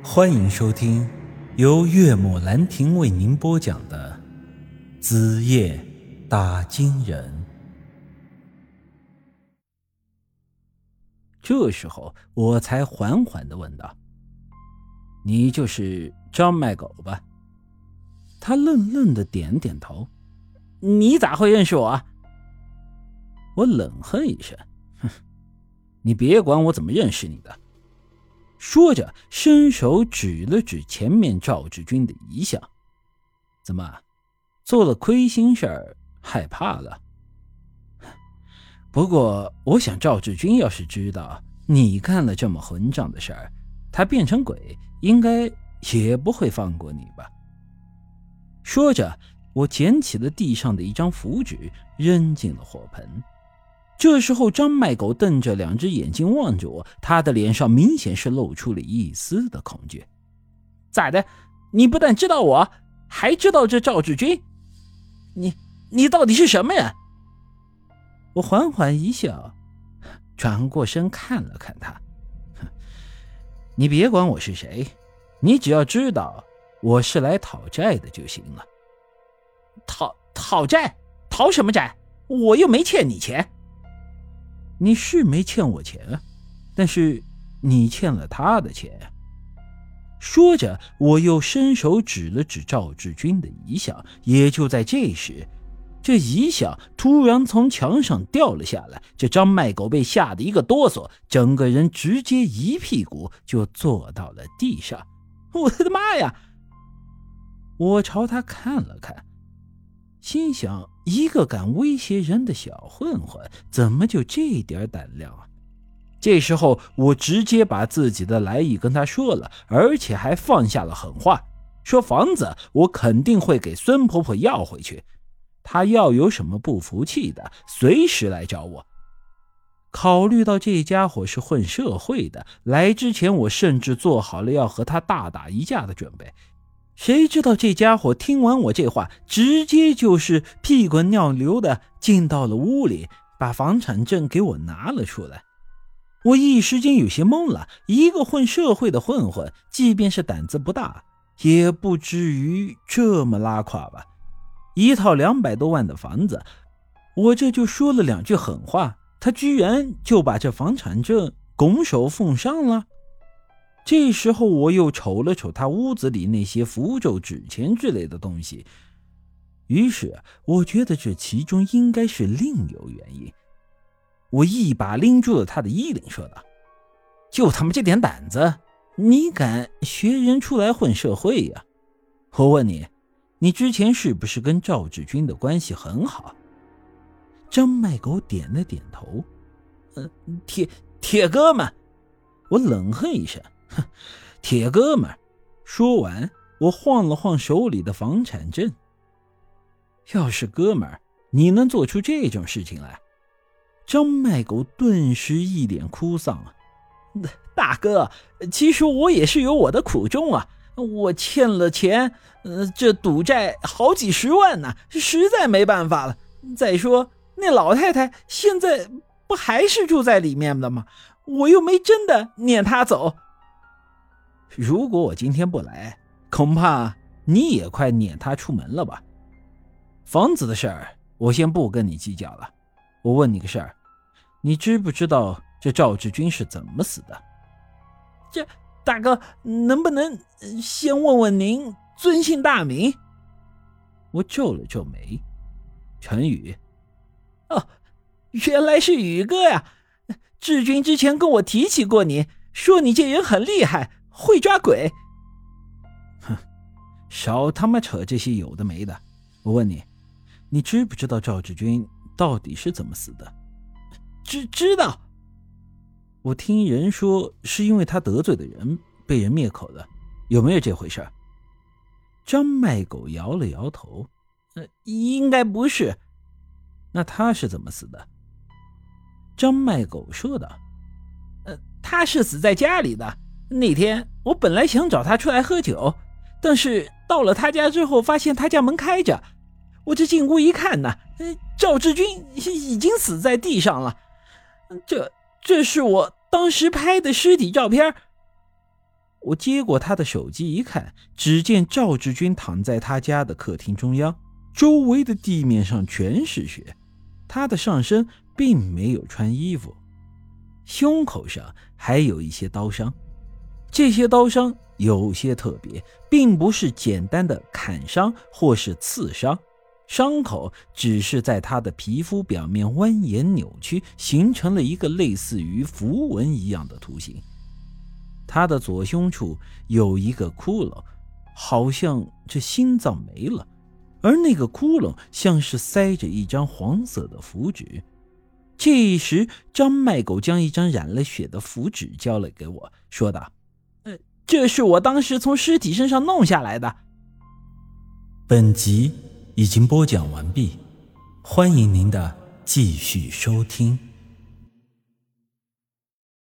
欢迎收听由岳母兰亭为您播讲的《子夜打金人》。这时候，我才缓缓的问道：“你就是张卖狗吧？”他愣愣的点点头。“你咋会认识我？”我冷哼一声：“哼，你别管我怎么认识你的。”说着，伸手指了指前面赵志军的遗像。怎么，做了亏心事儿，害怕了？不过，我想赵志军要是知道你干了这么混账的事儿，他变成鬼，应该也不会放过你吧？说着，我捡起了地上的一张符纸，扔进了火盆。这时候，张麦狗瞪着两只眼睛望着我，他的脸上明显是露出了一丝的恐惧。咋的？你不但知道我，还知道这赵志军？你你到底是什么人？我缓缓一笑，转过身看了看他。你别管我是谁，你只要知道我是来讨债的就行了。讨讨债？讨什么债？我又没欠你钱。你是没欠我钱啊，但是你欠了他的钱。说着，我又伸手指了指赵志军的遗像。也就在这时，这遗像突然从墙上掉了下来。这张麦狗被吓得一个哆嗦，整个人直接一屁股就坐到了地上。我的妈呀！我朝他看了看。心想：一个敢威胁人的小混混，怎么就这点胆量啊？这时候，我直接把自己的来意跟他说了，而且还放下了狠话，说房子我肯定会给孙婆婆要回去，她要有什么不服气的，随时来找我。考虑到这家伙是混社会的，来之前我甚至做好了要和他大打一架的准备。谁知道这家伙听完我这话，直接就是屁滚尿流的进到了屋里，把房产证给我拿了出来。我一时间有些懵了。一个混社会的混混，即便是胆子不大，也不至于这么拉垮吧？一套两百多万的房子，我这就说了两句狠话，他居然就把这房产证拱手奉上了。这时候，我又瞅了瞅他屋子里那些符咒、纸钱之类的东西，于是我觉得这其中应该是另有原因。我一把拎住了他的衣领，说道：“就他妈这点胆子，你敢学人出来混社会呀？我问你，你之前是不是跟赵志军的关系很好？”张麦狗点了点头：“嗯，铁铁哥们。”我冷哼一声。哼，铁哥们儿！说完，我晃了晃手里的房产证。要是哥们儿，你能做出这种事情来？张麦狗顿时一脸哭丧啊！大哥，其实我也是有我的苦衷啊！我欠了钱，呃，这赌债好几十万呢，实在没办法了。再说那老太太现在不还是住在里面的吗？我又没真的撵她走。如果我今天不来，恐怕你也快撵他出门了吧？房子的事儿，我先不跟你计较了。我问你个事儿，你知不知道这赵志军是怎么死的？这大哥，能不能先问问您尊姓大名？我皱了皱眉，陈宇。哦，原来是宇哥呀！志军之前跟我提起过你，说你这人很厉害。会抓鬼，哼，少他妈扯这些有的没的！我问你，你知不知道赵志军到底是怎么死的？知知道。我听人说是因为他得罪的人被人灭口了，有没有这回事？张麦狗摇了摇头，呃，应该不是。那他是怎么死的？张麦狗说道：“呃，他是死在家里的。”那天我本来想找他出来喝酒，但是到了他家之后，发现他家门开着。我这进屋一看呢，赵志军已经死在地上了。这这是我当时拍的尸体照片。我接过他的手机一看，只见赵志军躺在他家的客厅中央，周围的地面上全是血，他的上身并没有穿衣服，胸口上还有一些刀伤，这些刀伤有些特别，并不是简单的砍伤或是刺伤，伤口只是在他的皮肤表面蜿蜒扭曲，形成了一个类似于符文一样的图形。他的左胸处有一个窟窿，好像这心脏没了，而那个窟窿像是塞着一张黄色的符纸。这时，张卖狗将一张染了血的符纸交了给我，说道：“，这是我当时从尸体身上弄下来的。”本集已经播讲完毕，欢迎您的继续收听。